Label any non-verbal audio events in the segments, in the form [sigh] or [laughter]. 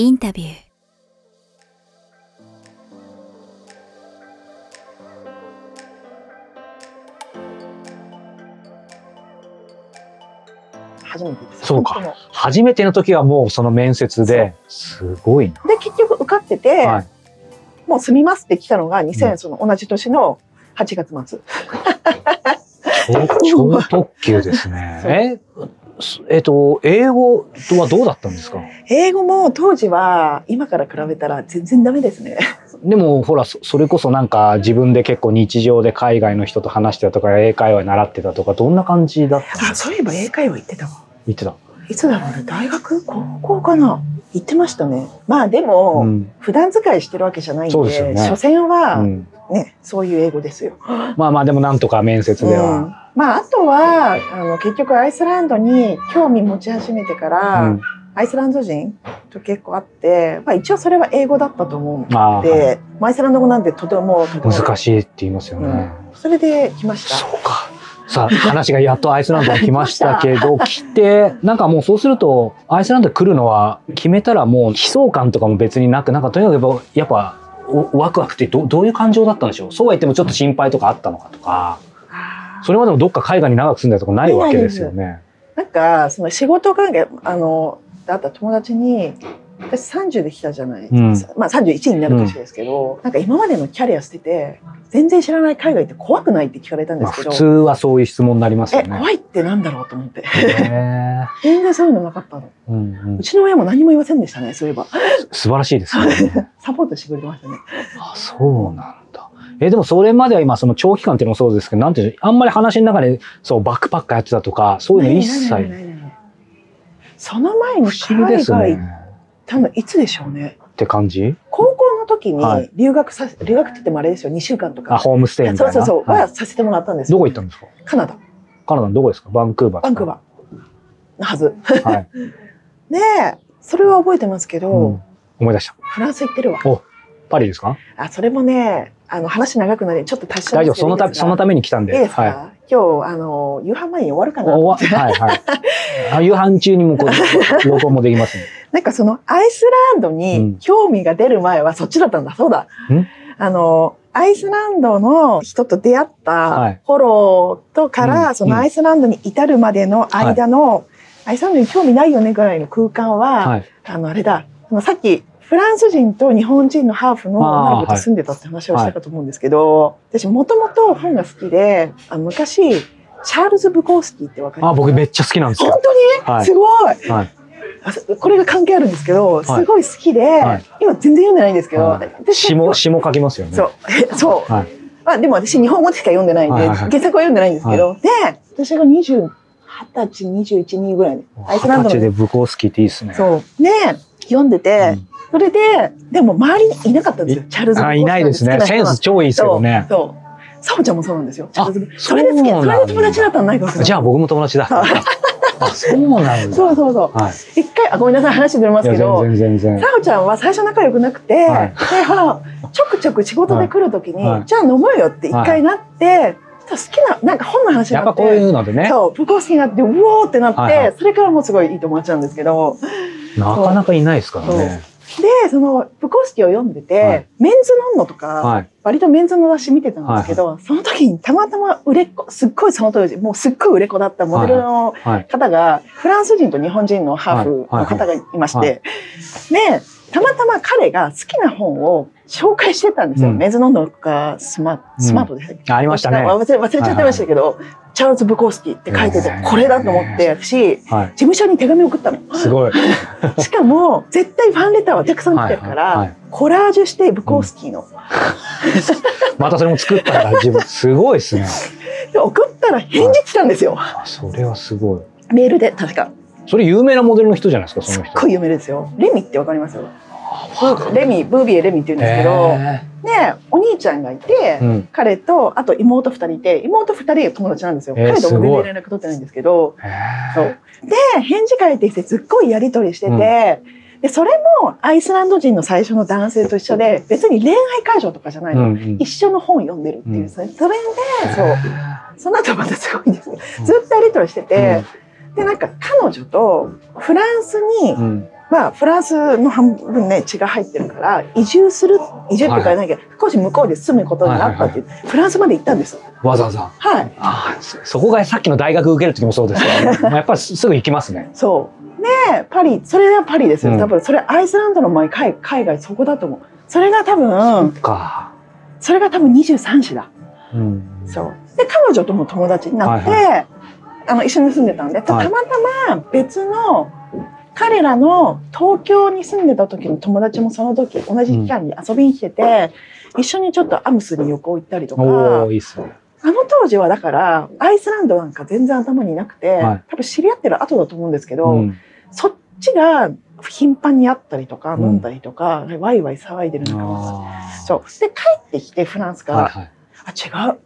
インタビュー初めてです。そうか初めての時はもうその面接で、すごいな。で、結局受かってて、はい。もう住みますって来たのが2000、うんその同じ年の8月末。超超特急ですね。[laughs] え、すえっと、英語はどうだったんですか？英語も当時は今から比べたら全然ダメですね。でもほらそそれこそなんか自分で結構日常で海外の人と話してたとか英会話習ってたとかどんな感じだったのあ、そういえば英会話行ってたわ。言ってた。いつだろう？ね。大学高校かな？行ってましたね。まあでも、うん普段使いしてるわけじゃないんで、でね所詮はうんね、そういう英語ですよ。まあまあでもなんとか面接でうんは。まああとはあの結局アイスランドに興味持ち始めてから、うんアイスランド人と結構あって、まあ、一応それは英語だったと思うまあので、まあアイスランド語なんてとても難しいって言いますよね。うんそれで来ました。そうか。さあ、話がやっとアイスランドに来ましたけど、来て、[laughs] なんかもうそうすると、アイスランドに来るのは、決めたらもう悲壮感とかも別になく、なんかとにかくやっぱ、おワクワクってどどういう感情だったんでしょう？そうは言ってもちょっと心配とかあったのかとか、それまでもどっか海外に長く住んだとかないわけですよね。なんかその仕事関係あのだった友達に私30で来たじゃない、うん。まあ31になる年ですけど、なんか今までのキャリア捨てて全然知らない海外って怖くないって聞かれたんでまあすけど、普通はそういう質問になりますよえね。怖いってなんだろうと思って。へ全然そういうのなかったの。ーうんうん。うちの親も何も言いませんでしたねそういえば。素晴らしいですね。[laughs] サポートしてくれてましたね。あ、そうなんだ。え、でもそれまでは今、その長期間っていうのもそうですけど、なんていうの、あんまり話の中で、そう、バックパッカーやってたとか、そういうの一切。その前に海外ね。たのいつでしょうね。って感じ？高校の時にはい。留学さ、留学って言ってもあれですよ。2週間とか。あ、ホームステイみたいな？そうそうそう、はい。はさせてもらったんですよ。どこ行ったんですか？カナダ。カナダのどこですか？バンクーバー。バンクーバー。のはず。ー。はい。[laughs] でそれは覚えてますけど、うん。思い出した。フランス行ってるわ。パリですか？あそれもねあの話長くなりちょっと足しちゃ大丈夫。そのた、そのために来たんで。いいですか、は今日あの夕飯前に終わるかい。なはいはい。[laughs] あ夕飯中にもこう、録音もできますね。なんかそのアイスランドうんに興味が出る前はそっちだったんだ。そうだん？あの、アイスランドの人と出会っはいたフォローとから、うんそのアイスランドに至るまでの間の、アイスランドに興味ないよねぐらいの空間は、はい。あの、あれだ、さっき、フランス人と日本人のハーフの女の子と住んでたって話をしたかと思うんですけど、私もともと本が好きで、あの昔、チャールズ・ブコースキーってわかります？あ、僕めっちゃ好きなんです本よ。当に、はいすごいはい。これが関係あるんですけど、いすごい好きで、はい今全然読んでないんですけど、はい私詩も、詩も書きますよね。そう、え [laughs] そう。はい。まあでも私日本語でしか読んでないんで、はいはいはい原作は読んでないんですけど、で、私が20、20歳、21、2ぐらいで、アイスランドの、二十歳でブコースキーっていいですね。そう。で、読んでて、それで、でも周りにいなかったんですよ、チャールズ・あ、いないですね。センス超いいですよね。そう。そうサオちゃんもそうなんですよ。チャールズあそれで好き、それで友達だったのないかもしれないじゃあ僕も友達だ。あ、そうなんだ。そうそうそう。はい。一回、あ、ごめんなさい、話ずれますけど、全然全然サ。オちゃんは最初仲良くなくて、はいで、ほら、ちょくちょく仕事で来るときに、はいじゃあ飲もうよって一回なって、好きな、なんか本の話になって、やっぱこういうのでね、そう、ブコースキーになって、うおーってなって、それからもうすごいいい友達なんですけど、なかなかいないですからね。で、その、ブコースキーを読んでて、はい。メンズノンノとか、はい。割とメンズの雑誌見てたんですけど、その時にたまたま売れっ子、すっごいその当時、もうすっごい売れっ子だったモデルのはい。方が、フランス人と日本人のハーフの方がいまして、はい。で、たまたま彼が好きな本を紹介してたんですよ。うんメンズノンノとかスマスマートでしたっけ、ありましたね。忘れ忘れちゃってましたけど、チャールズ・ブコースキーって書いててこれだと思って、私、事は務所に手紙送ったの。い。すごい。[laughs] しかも、絶対ファンレターはたくさん来てるから、はいはいはいコラージュしてブコースキーの。[laughs] またそれも作ったから自分、すごいですね。[laughs] で送ったら返事来たんですよ。あそれはすごい。メールで、確か。それ有名なモデルの人じゃないですか、その人。すっごい有名ですよ。レミってわかりますよ。レミ、ブービーレミって言うんですけど、へで、お兄ちゃんがいて、ーうん。彼と、あと妹二人いて、妹二人が友達なんですよ。えー彼とも全然連絡取ってないんですけど、そう。で、返事返ってきてすっごいやりとりしてて、で、それもアイスランド人の最初の男性と一緒で、別に恋愛会場とかじゃないの。うんうん一緒の本読んでるっていう、うんそれで、そう。へその後またすごいんですずっとやりとりしてーて、で、なんか彼女とフランスにうん。うんまあフランスの半分ね血が入ってるから移住する移住ってかなんか少し向こうで住むことになったっていう、フランスまで行ったんですわざわざ。はい。ああ、そそこがさっきの大学受ける時もそうですけど、[laughs] やっぱりすすぐ行きますね。そう。でパリそれがパリですよ、うん。多分それアイスランドの前海海外そこだと思う。それが多分か。それが多分23歳だ。うん。そう。で彼女とも友達になって、はいあの一緒に住んでたんで。たまたま別の彼らの東京に住んでた時の友達もその時同じ期間に遊びに来てて、一緒にちょっとアムスに旅行行ったりとか。いい。あの当時はだからアイスランドなんか全然頭になくて、はい。多分知り合ってる後だと思うんですけど、うん。そっちが頻繁に会ったりとかうん飲んだりとか、ワイワイ騒いでる中あそう。で帰ってきてフランスから、あはいはい。あ違う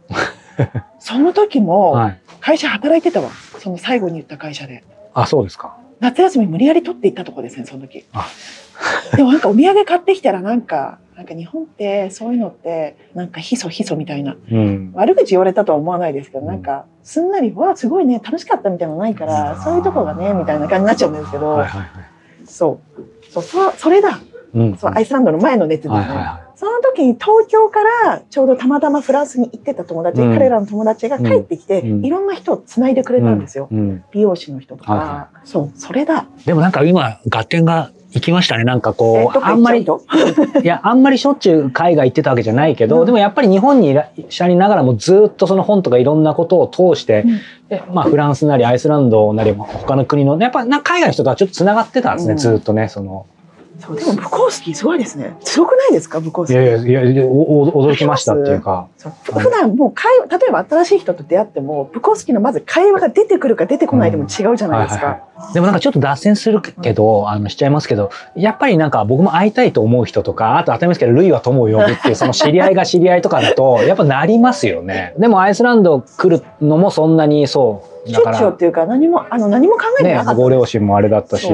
[laughs] その時もはい。会社働いてたわその最後に言った会社であ、そうですか。夏休み無理やり取っていったとこですねその時あ [laughs] でもなんかお土産買ってきたらなんかなんか日本ってそういうのってなんかひそひそみたいなうん。悪口言われたとは思わないですけど、うんなんかすんなり「わあすごいね楽しかった」みたいなのないから、うんそういうとこがねみたいな感じになっちゃうんですけど、はいはいはい。そうそうそそれだうん。そうアイスランドの前の熱ですね、はいはいはその時に東京からちょうどたまたまフランスに行ってた友達、うん。彼らの友達が帰ってきて、うん。いろんな人をつないでくれたんですよ、い。うん。美容師の人とか、はそうそれだ。でもなんか今、合点が行きましたね。なんかこう、えどっかあんまり、いや、あんまりしょっちゅう海外行ってたわけじゃないけど、うん。でもやっぱり日本にいらっしゃりながらもずっとその本とかいろんなことを通して、うん。でまあフランスなりアイスランドなり他の国の、やっぱな海外の人とはちょっと繋がってたんですね、うん。ずっとね、その。そうでもブコースキーすごいですねすごくないですかブコースキーいやいやいやおお驚きましたっていうか。普段もう会話例えば新しい人と出会ってもブコースキーのまず会話が出てくるか出てこないでも違うじゃないですか、はいはいでもなんかちょっと脱線するけど、あの、しちゃいますけど、やっぱりなんか僕も会いたいと思う人とか、あと当たり前ですけど、ルイは友を呼ぶっていう、その知り合いが知り合いとかだと、やっぱなりますよね。でもアイスランド来るのもそんなにそう。だから、っていうか何もあの何も考えてねなかっ、た、ご両親もあれだったし。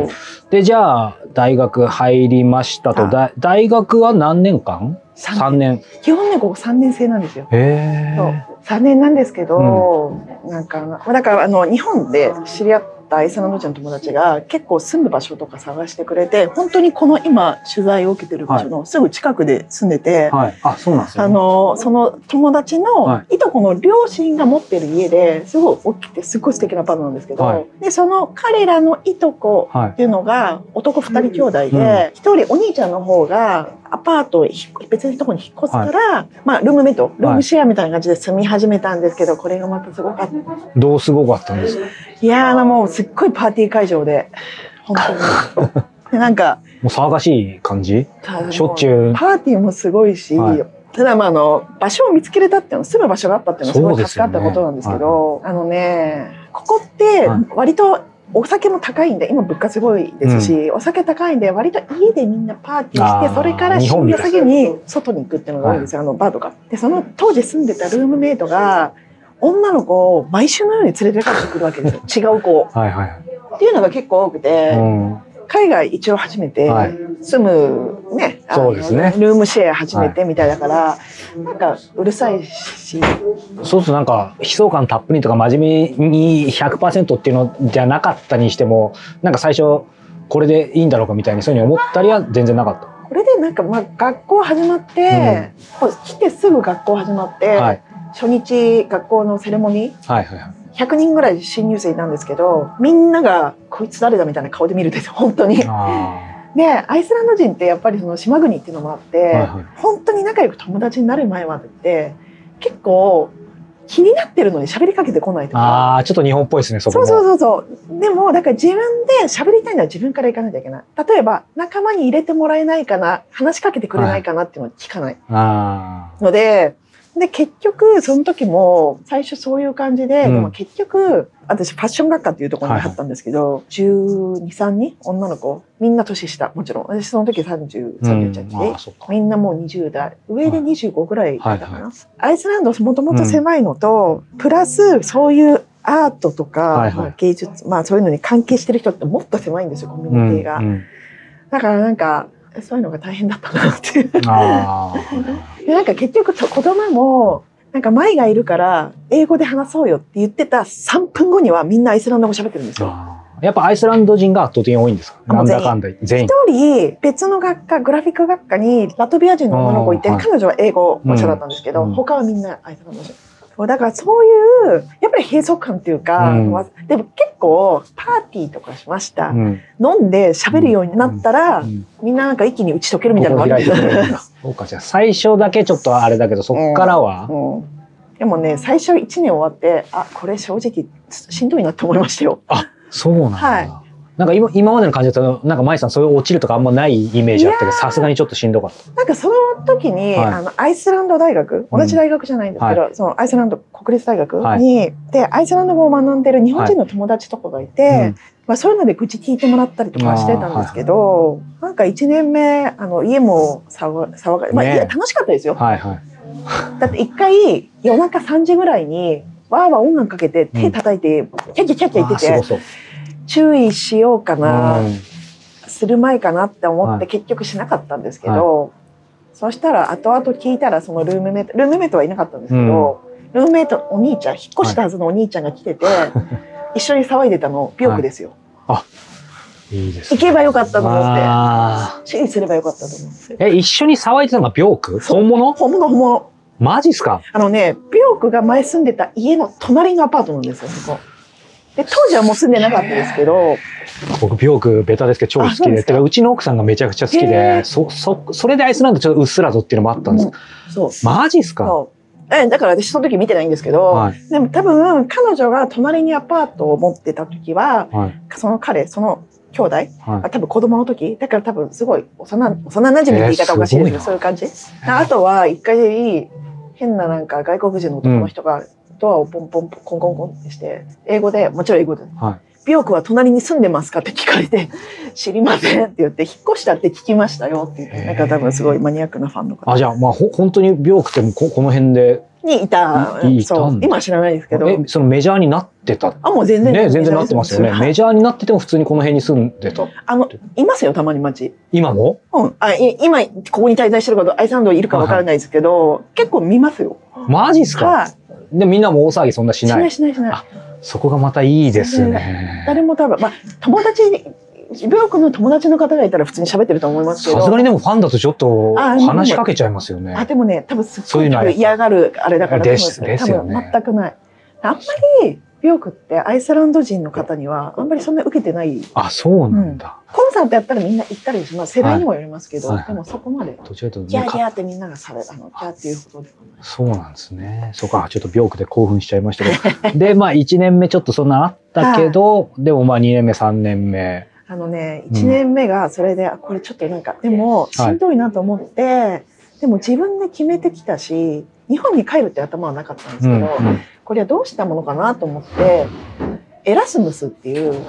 で、じゃあ、大学入りましたと、大学は何年間？3 ?3 年。基本ねここ3年生なんですよ。へそう。え。3年なんですけど、なんかだからあの日本で知り合ったアイスランド人の友達が結構住む場所とか探してくれて本当にこの今取材を受けてる場所のすぐ近くで住んでて、はい。あ、そうなんですよ、あのその友達のはい。とこの両親が持ってる家ですごい大きくてすごい素敵なアパートなんですけど、はい。でその彼らのいとこはいっ。ていうのが男2人兄弟うん。で一、人お兄ちゃんの方がアパート別のところに引っ越すから、まあルームメイトルームシェアみたいな感じで住み始めたんですけどこれがまたすごかった。どうすごかったんですか？いやーもうすっごいパーティー会場で本当に。[laughs] でなんかもう騒がしい感じ？しょっちゅう？パーティーもすごいし、はい。ただまああの場所を見つけれたっていうのは住む場所があったっていうのはすごい助かったことなんですけどあのねここってはい。割とお酒も高いんで今物価すごいですし、お酒高いんで割と家でみんなパーティーしてそれから深夜過ぎに外に行くっていうのが多いんですよ、あのバーとか。でその当時住んでたルームメイトが女の子を毎週のように連れて帰ってくるわけですよ違う子を。はいはい。っていうのが結構多くて、うん。海外一応初めてはい住むね、そうですね。ルームシェア初めてみたいだから、なんかうるさいし。そうするとなんか悲壮感たっぷりとか真面目に100%っていうのじゃなかったにしてもなんか最初これでいいんだろうかみたいにそういうふうに思ったりは全然なかった。これでなんかまあ学校始まって、もう来てすぐ学校始まって、はい。初日学校のセレモニー。はいはいはい。100人ぐらい新入生いたんですけどみんながこいつ誰だみたいな顔で見るんですよ本当に。あでアイスランド人ってやっぱりその島国っていうのもあって、はいはい本当に仲良く友達になる前までって結構気になってるのに喋りかけてこないとーか。あーちょっと日本っぽいですねそこも。そうそうそうそう。でも、だから自分で喋りたいのは自分から行かなきゃいけない。例えば、仲間に入れてもらえないかな、話しかけてくれないかなっていうのは聞かない。あので、で、結局、その時も、最初そういう感じで、うん。でも結局、私、ファッション学科っていうところに入ったんですけど、12、3人女の子、みんな年下、もちろん。私、その時30、ーうん。31で、あーそっか。みんなもう20代、上で25ぐらいだったかな。はいはアイスランドもともと狭いのと、プラスそういうアートとか、はいはい。まあ芸術、まあそういうのに関係してる人ってもっと狭いんですよ、コミュニティが。うんうん。だからなんか、そういうのが大変だったなっていう。あでなんか結局と子供も、なんか舞がいるから英語で話そうよって言ってた3分後にはみんなアイスランド語喋ってるんですよ。やっぱアイスランド人が圧倒的に多いんですかあもうんだかんだ全員。一。人別の学科グラフィック学科にラトビア人の女の子いて、彼女は英語話者だったんですけど、うん。他はみんなアイスランド人そうだからそういうやっぱり閉塞感っていうか、うん。わでも結構パーティーとかしました、うん。飲んで喋るようになったら、うん。みんななんか一気に打ち解けるみたいなのがあるそうかじゃあ最初だけちょっとあれだけどそっからは、うん、でもね最初1年終わってあこれ正直しんどいなって思いましたよ。そうなんだ、はいなんか今今までの感じだとなんか舞さんそういう落ちるとかあんまないイメージあったけどさすがにちょっとしんどかっなんかその時に、はい。あのアイスランド大学同じ大学じゃないんですけど、そのアイスランド国立大学に、でアイスランド語を学んでる日本人の友達とかがいて、た、うん。まあ、そういうので愚痴聞いてもらったりとかしてたんですけど、なんか1年目あの家も騒騒が、まあ、ね。えいや楽しかったですよ。はいはい。だって一回夜中3時ぐらいにわーわー音楽かけて手叩いて、キャッキャキャッキャ言ってて注意しようかな、うん。する前かなって思ってはい。結局しなかったんですけど、そしたら後々聞いたらそのルームメイトルームメイトはいなかったんですけど、ルームメイトお兄ちゃん引っ越したはずのお兄ちゃんが来てて、一緒に騒いでたのビョークですよ、い。いですね。行けばよかったと思ってあ。注意すればよかったと思って。ーえ一緒に騒いでたのがビョーク本物？本物本物。マジっすか？あのねビョークが前住んでた家の隣のアパートなんですよそこで当時はもう住んでなかったですけど。僕ビョークベタですけど超好きで。でうちの奥さんがめちゃくちゃ好きへでー。そそそれでアイスランドちょっとうっすらとっていうのもあったんです、うん。そうマジっすか？えだから私その時見てないんですけど、はい。でも多分彼女が隣にアパートを持ってた時ははい。その彼その兄弟はい。あ多分子供の時だから多分すごい幼幼馴染って言い方おかしいですけど、そういう感じ。あとは一回変ななんか外国人の男の人がドアをポンポンポンコンコンコンってして英語でもちろん英語では「美容区は隣に住んでますか?」って聞かれて「[laughs] 知りません」って言って「引っ越したって聞きましたよ」って言ってなんか多分すごいマニアックなファンの方あじゃあまあほ本当にビョークってもここの辺でにいたいいたそうん今は知らないですけどえそのメジャーになってたあもう全然ね全然なってますよねメジャーになってても普通にこの辺に住んでたあのいますよたまに街今もうん、あい今ここに滞在してる方アイスランドいるかわからないですけど、結構見ますよ。マジっすかはい。でみんなも大騒ぎそんなししなないいしないしない。あそこがまたいいですね誰も多分まあ友達病気の友達の方がいたら普通に喋ってると思いますけど。さすがにでもファンだとちょっとあ話しかけちゃいますよねあでもね多分すっごいそういうのは嫌がるあれだからですですよね多分全くない。あんまり病気ってアイスランド人の方にはあんまりそんな受けてない。あそうなんだ、コンサートやったらみんな行ったりします。世代にもよりますけど、はいはいでもそこまで。どちらかというとギャーギねャーってみんながされあのギャーっていうほどではない。そうなんですね。そうか、ちょっと病気で興奮しちゃいましたけど。[laughs] で、まあ1年目ちょっとそんなあったけど、でもまあ2年目、3年目。あのね、うん1年目がそれで、あこれちょっとなんか、でも、しんどいなと思って、でも自分で決めてきたし、日本に帰るって頭はなかったんですけど、これはどうしたものかなと思って、エラスムスっていう、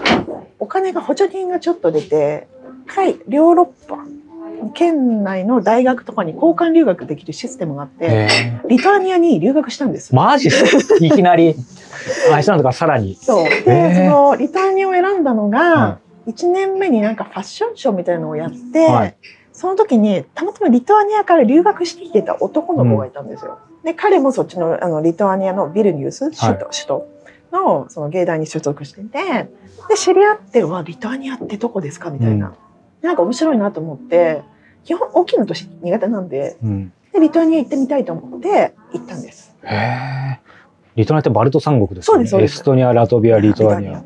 お金が補助金がちょっと出て、海ヨーロッパ、県内の大学とかに交換留学できるシステムがあって、え。リトアニアに留学したんですー、。マジっすいきなり、アイスランドからさらに。そう。で、そのリトアニアを選んだのが、は1年目になんかファッションショーみたいなのをやって、はいその時にたまたまリトアニアから留学してきてた男の子がいたんですよ。で彼もそっちのあのリトアニアのビルニュース首都,、はい首都のその芸大に所属しててで知り合って「わリトアニアってどこですか?」みたいな、なんか面白いなと思って基本大きな都市苦手なんでうん。でリトアニア行ってみたいと思って行ったんです。へえ。リトアニアってバルト三国ですよね。そうですそうですエストニア、ラトビア、リトアニア。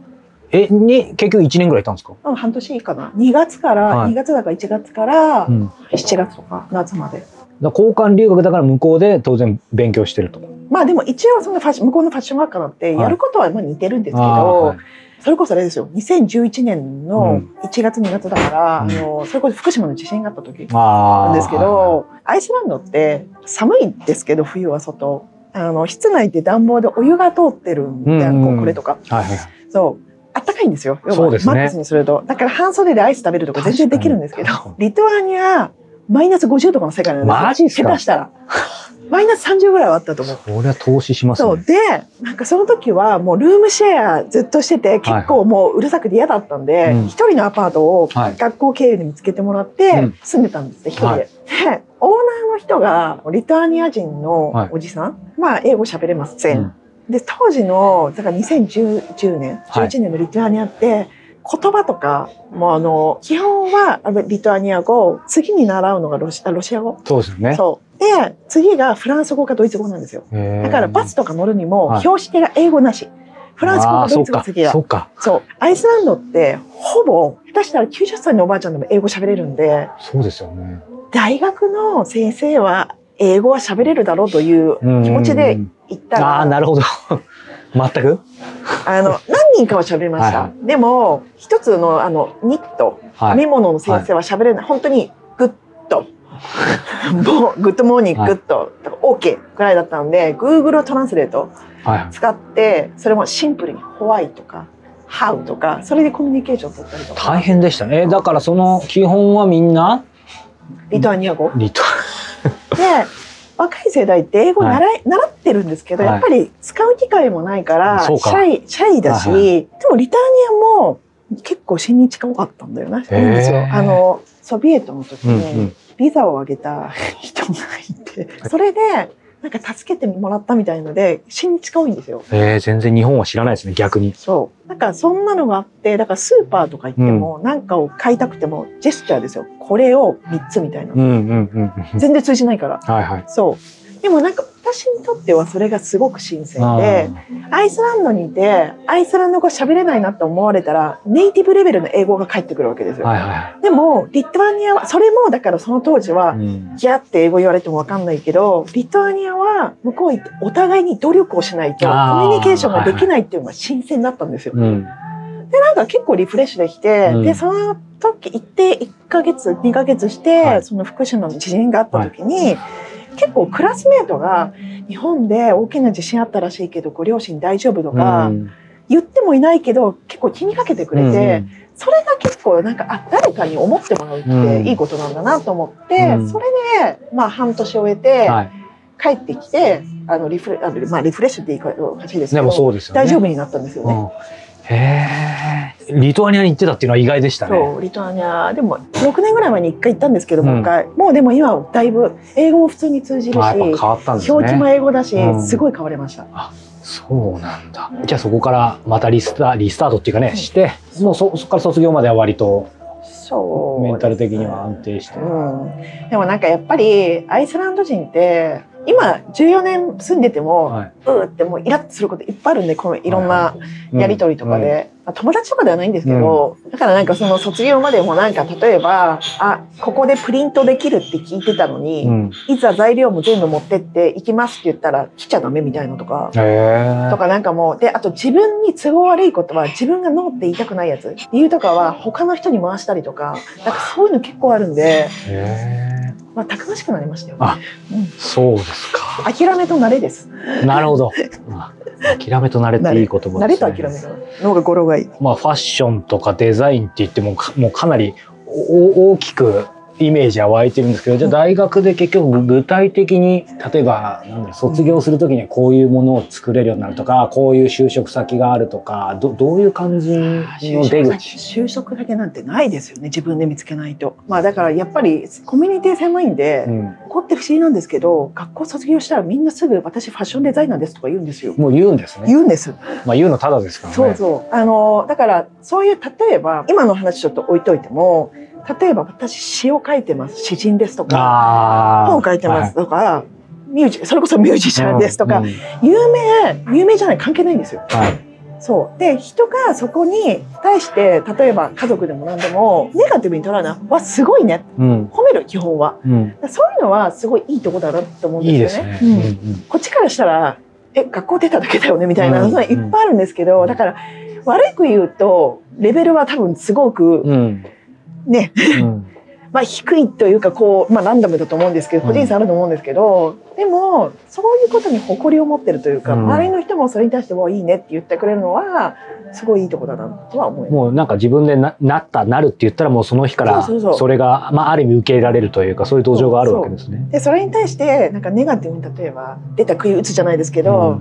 え、に、結局1年ぐらいいたんですか？うん、半年かな。2月から、はい。2月だから1月からうん。7月とか夏まで。だから交換留学だから向こうで当然勉強してると。まあでも一応そのファ向こうのファッション学科なんてはい。やることはまあ似てるんですけど、あーはい。それこそあれですよ。2011年の1月2月だから、うん。あのそれこそ福島の地震があった時あーなんですけど、アイスランドって寒いですけど冬は外。あの室内って暖房でお湯が通ってるんで、うんうん。これとか。はいはい。そういんですよ。そうですね。マックスにすると。だから半袖でアイス食べるとか全然できるんですけどリトアニアマイナス50とかの世界なんですよ。マジっすか？下手したら。マイナス30ぐらいはあったと思う。これは投資しますね。そう。でなんかその時はもうルームシェアずっとしてて結構もううるさくて嫌だったんでうん。一、人のアパートをはい。学校経由で見つけてもらってうん。住んでたんですね一人で。はい。でオーナーの人がリトアニア人のはい。おじさん、まあ英語喋れません。うんで当時のだから2010年はい。11年のリトアニアって、言葉とかもあの基本はあリトアニア語次に習うのがロシあロシア語。そうですよね。そう。で次がフランス語かドイツ語なんですよ。だからバスとか乗るにもはい。標識が英語なし。フランス語かドイツ語次がそうか。そう。アイスランドってほぼ下手したら90歳のおばあちゃんでも英語喋れるんで。そうですよね。大学の先生は英語は喋れるだろうという気持ちで行ったらああ、なるほど。[laughs] 全く？あの、何人かは喋りました。はいはでも、一つの、あの、ニット、はい。編み物の先生は喋れない。本当に、グッド。[laughs] もう、グッドモーニング、はいグッド、OK ぐらいだったので、Google Translate はい。使って、それもシンプルに、 why とか、 how とか、それでコミュニケーション取ったりとか。大変でしたね。えだからその基本はみんなリトアニア語？リト。で、若い世代って英語習い、習ってるんですけど、はいやっぱり使う機会もないから、シャイ、シャイだし、はいはでもリターニアも結構親日家多かったんだよね。へー。あの、ソビエトの時うんうにん。ビザをあげた人がいて、それで、なんか助けてもらったみたいので、親日家多いんですよ。えー、全然日本は知らないですね、逆に。そう。だからそんなのがあって、だからスーパーとか行っても、なんかを買いたくても、ジェスチャーですよ。これを3つみたいなうん。うんうんうん。全然通じないから。はいはい。そう。でもなんか私にとってはそれがすごく新鮮あで、アイスランドにいて、アイスランド語喋れないなって思われたら、ネイティブレベルの英語が返ってくるわけですよ。ーはいはでも、リトアニアは、それもだからその当時は、い。うん。ギャって英語言われてもわかんないけど、リトアニアは向こう行ってお互いに努力をしないとコミュニケーションができないっていうのが新鮮だったんですよ。うん。で、なんか結構リフレッシュできて、うんで、その時行って1ヶ月、2ヶ月して、はいその福島の地震があった時に、結構クラスメートが日本で大きな地震あったらしいけど、ご両親大丈夫とか、うん言ってもいないけど、結構気にかけてくれて、それが結構なんか、あ、誰かに思ってもらうっうんていいことなんだなと思って、うんそれで、まあ半年終えうんて、はい。帰ってきて、あの、リフレ、あのまあリフレッシュって言い方おかしいですけでど、もそうですよね。大丈夫になったんですよね。うん。へえ。リトアニアに行ってたっていうのは意外でしたね。そう、リトアニア、でも6年ぐらい前に1回行ったんですけど、うんもう一回。もうでも今はだいぶ英語も普通に通じるし、あやっぱ変わったんですね。表記も英語だし、うんすごい変わりました。そうなんだ。じゃあそこからまたリスタリスタートっていうかね、うんして、もうそそこから卒業までは割とそう、メンタル的には安定して。うん。でもなんかやっぱり、アイスランド人って、今14年住んでても、はうーってもうイラッとすることいっぱいあるんで、このいろんないやりとりとかで。まあ友達とかではないんですけど、だからなんかその卒業までもなんか例えば、あ、ここでプリントできるって聞いてたのに、うん。うんいざ材料も全部持ってって行きますって言ったら来ちゃダメみたいなとか。とかなんかもう、で、あと自分に都合悪いことは自分がノーって言いたくないやつ。理由とかは他の人に回したりとか、なんかそういうの結構あるんで。まあたくましくなりましたよ。あうんそうですか。諦めと慣れです。なるほど。あ諦めと慣れっていい言葉です、ね。慣れと諦めと。の方が語呂がいい。まあファッションとかデザインって言ってもかもうかなりお大きくイメージは湧いてるんですけどじゃあ大学で結局具体的に例えばなんだろう卒業する時にはこういうものを作れるようになるとかこういう就職先があるとかどどういう感じの就出口？就職だけなんてないですよね。自分で見つけないと。まあだからやっぱりコミュニティ狭いんで、うん、ここって不思議なんですけど、学校卒業したらみんなすぐ私ファッションデザイナーですとか言うんですよ。もう言うんですね。言うんです。まあ言うのただですからね。そうそう。あの、だから、そういう、例えば、今の話ちょっと置いといても、例えば私詩を書いてます。詩人ですとか。本を書いてますとか、ミュージそれこそミュージシャンですとか、うんうん有名、有名じゃない関係ないんですよ。はい。そう。で、人がそこに対して、例えば家族でも何でも、ネガティブに捉えるのは、わ、すごいね。うん。褒める、基本は。うん。そういうのはすごいいいとこだなと思うんいいでです。よね。うんこっちからしたら、え、学校出ただけだよねみたいな、いっぱいあるんですけど、だから、悪く言うと、レベルは多分すごく。ね、うん。[laughs] まあ低いというか、こう、まあランダムだと思うんですけど、うん個人差あると思うんですけど、でも、そういうことに誇りを持ってるというか、うん周りの人もそれに対して、わ、いいねって言ってくれるのは、すごいいいとこだなとは思います。もうなんか自分でななったなるって言ったらもうその日からそうそうそうそれがまあある意味受け入れられるというかそういう土壌があるわけですね。で、それに対して、なんかネガティブに例えば、出た杭打つじゃないですけど、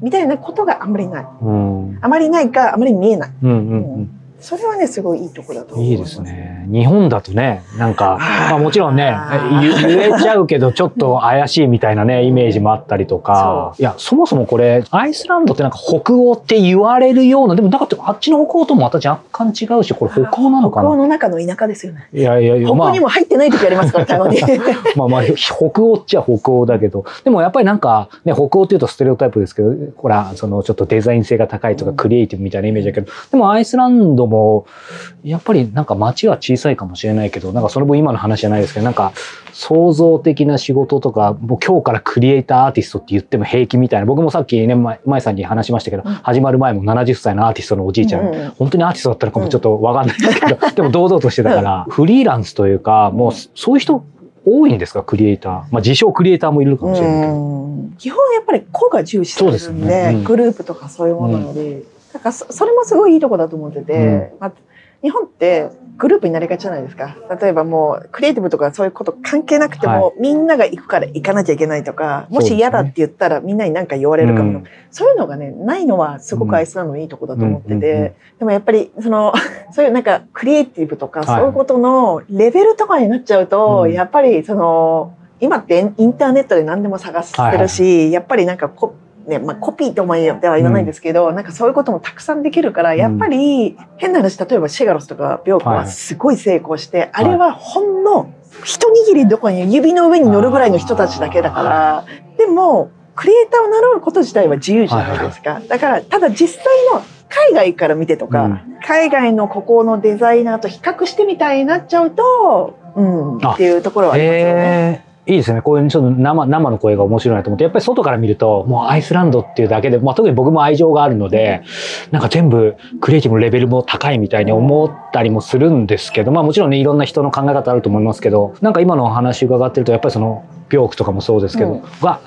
みたいなことがあんまりない。うん。うんあまりないか、あまり見えない。うんうんそれはねすごいいいとこだと思いいですね。日本だとね、なんか、まあもちろんね、言言えちゃうけど、ちょっと怪しいみたいなね、イメージもあったりとか。いや、そもそもこれ、アイスランドってなんか北欧って言われるような、でもなんかあっちの北欧ともまた若干違うし、これ北欧なのかな？北欧の中の田舎ですよね。いやいやいや、北欧にも入ってない時ありますから、台湾に。[laughs] まあまあ、北欧っちゃ北欧だけど、でもやっぱりなんか、ね、北欧っていうとステレオタイプですけど、ほら、そのちょっとデザイン性が高いとか、クリエイティブみたいなイメージだけど、でもアイスランドも、やっぱりなんか街は小さいかもしれないけど、なんかその分今の話じゃないですけど、なんか創造的な仕事とか、もう今日からクリエイターアーティストって言っても平気みたいな、僕もさっきね、前さんに話しましたけど、始まる前も70歳のアーティストのおじいちゃん、本当にアーティストだったのかもちょっとわかんないですけど、[laughs] でも堂々としてたから、フリーランスというか、もうそういう人多いんですかクリエイター。まあ自称クリエイターもいるかもしれないけど。基本やっぱり個が重視されるんで、ね。うん、グループとかそういうものより、うん、だからそれもすごいいいとこだと思ってて、うん、まあ、日本ってグループになりがちじゃないですか。例えばもうクリエイティブとかそういうこと関係なくても、はい、みんなが行くから行かなきゃいけないとか、もし嫌だって言ったらみんなに何か言われるかも、そういうのがね、ないのはすごくアイスランドのいいとこだと思ってて、でもやっぱりその、[laughs] そういうなんかクリエイティブとかそういうことのレベルとかになっちゃうと、はい、やっぱりその、今ってインターネットで何でも探してるし、はいはい、やっぱりなんかこねまあ、コピーともでは言わないんですけど、うん、なんかそういうこともたくさんできるからやっぱり変な話例えばシェガロスとかビョーコはすごい成功して、はい、あれはほんの一握りどこに指の上に乗るぐらいの人たちだけだからでもクリエイターを習うこと自体は自由じゃないですか、だからただ実際の海外から見てとか、うん、海外のここのデザイナーと比較してみたいになっちゃうと、うん、っていうところはありますよね。いいですね。こういうちょっと生、生の声が面白いなと思って、やっぱり外から見ると、もうアイスランドっていうだけで、まあ特に僕も愛情があるので、なんか全部クリエイティブのレベルも高いみたいに思ったりもするんですけど、まあもちろんね、いろんな人の考え方あると思いますけど、なんか今のお話伺ってると、やっぱりその、ビョークとかもそうですけど、うん、は、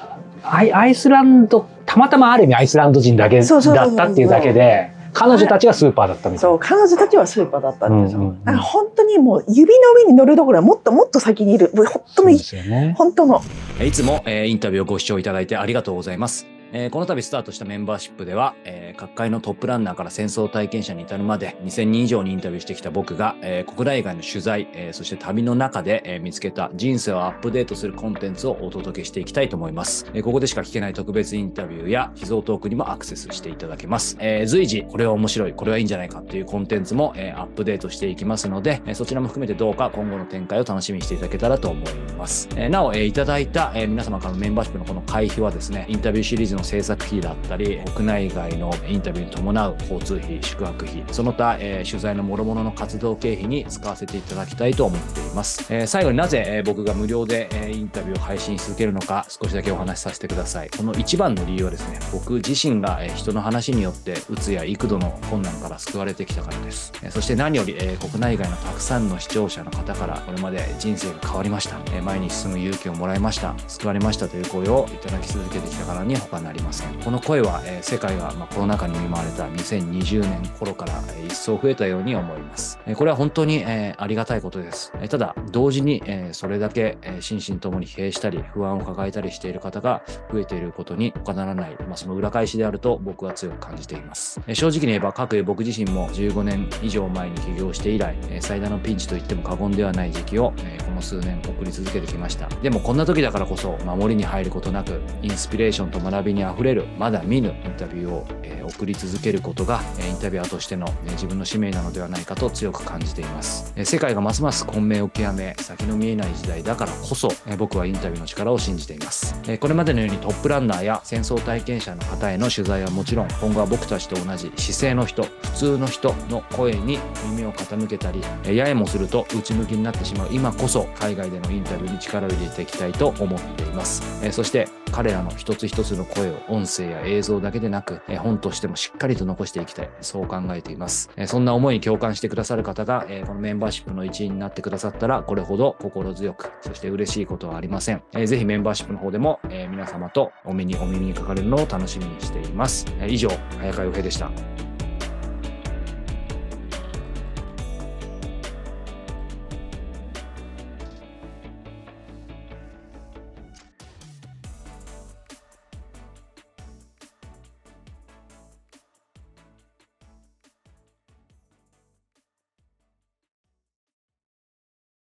アイスランド、たまたまある意味アイスランド人だけだったっていうだけで、彼女たちはスーパーだったみたいな。そう、彼女たちはスーパーだったんですよ。うんうんうん、本当にもう指の上に乗るどころはもっともっと先にいる。本当の、ね、本当の。いつも、えー、インタビューをご視聴いただいてありがとうございます。えー、この度スタートしたメンバーシップでは、えー、各界のトップランナーから戦争体験者に至るまで2000人以上にインタビューしてきた僕が、えー、国内外の取材、えそして旅の中で、え見つけた人生をアップデートするコンテンツをお届けしていきたいと思います。えここでしか聞けない特別インタビューや秘蔵トークにもアクセスしていただけます。え随時これは面白い、これはいいんじゃないかっていうコンテンツも、えアップデートしていきますので、えそちらも含めてどうか今後の展開を楽しみにしていただけたらと思います。えなお、えいただいた、え皆様からのメンバーシップのこの会費はですね、インタビューシリーズの制作費だったり国内外のインタビューに伴う交通費宿泊費その他、えー、取材の諸々の活動経費に使わせていただきたいと思っています、えー、最後になぜ、えー、僕が無料で、えインタビューを配信し続けるのか少しだけお話しさせてください。この一番の理由はですね僕自身が、え人の話によってうつや幾度の困難から救われてきたからです、えそして何より、え国内外のたくさんの視聴者の方からこれまで人生が変わりました、え前に進む勇気をもらいました。救われましたという声をいただき続けてきたからに他なりませんこの声は、世界が、コロナ禍に見舞われた2020年頃から、一層増えたように思います。これは本当に、ありがたいことです。ただ、同時に、それだけ、心身ともに疲弊したり、不安を抱えたりしている方が増えていることに他ならない、その裏返しであると僕は強く感じています。正直に言えば、各僕自身も15年以上前に起業して以来、最大のピンチと言っても過言ではない時期を、この数年送り続けてきました。でもこんな時だからこそ、守りに入ることなく、インスピレーションと学びに溢れる、まだ見ぬインタビューを、え送り続けることが、えインタビュアーとしての、え自分の使命なのではないかと強く感じています。え世界がますます混迷を極め、先の見えない時代だからこそ、え僕はインタビューの力を信じています。えこれまでのようにトップランナーや戦争体験者の方への取材はもちろん、今後は僕たちと同じ姿勢の人、普通の人の声に耳を傾けたり、えややもすると内向きになってしまう今こそ、海外でのインタビューに力を入れていきたいと思っています。えそして彼らの一つ一つの声を音声や映像だけでなく、え本としてもしっかりと残していきたい。そう考えています。えそんな思いに共感してくださる方が、えこのメンバーシップの一員になってくださったら、これほど心強く、そして嬉しいことはありません。えー、ぜひメンバーシップの方でも、え皆様とお目にお耳にかかれるのを楽しみにしています。え以上、早川洋平でした。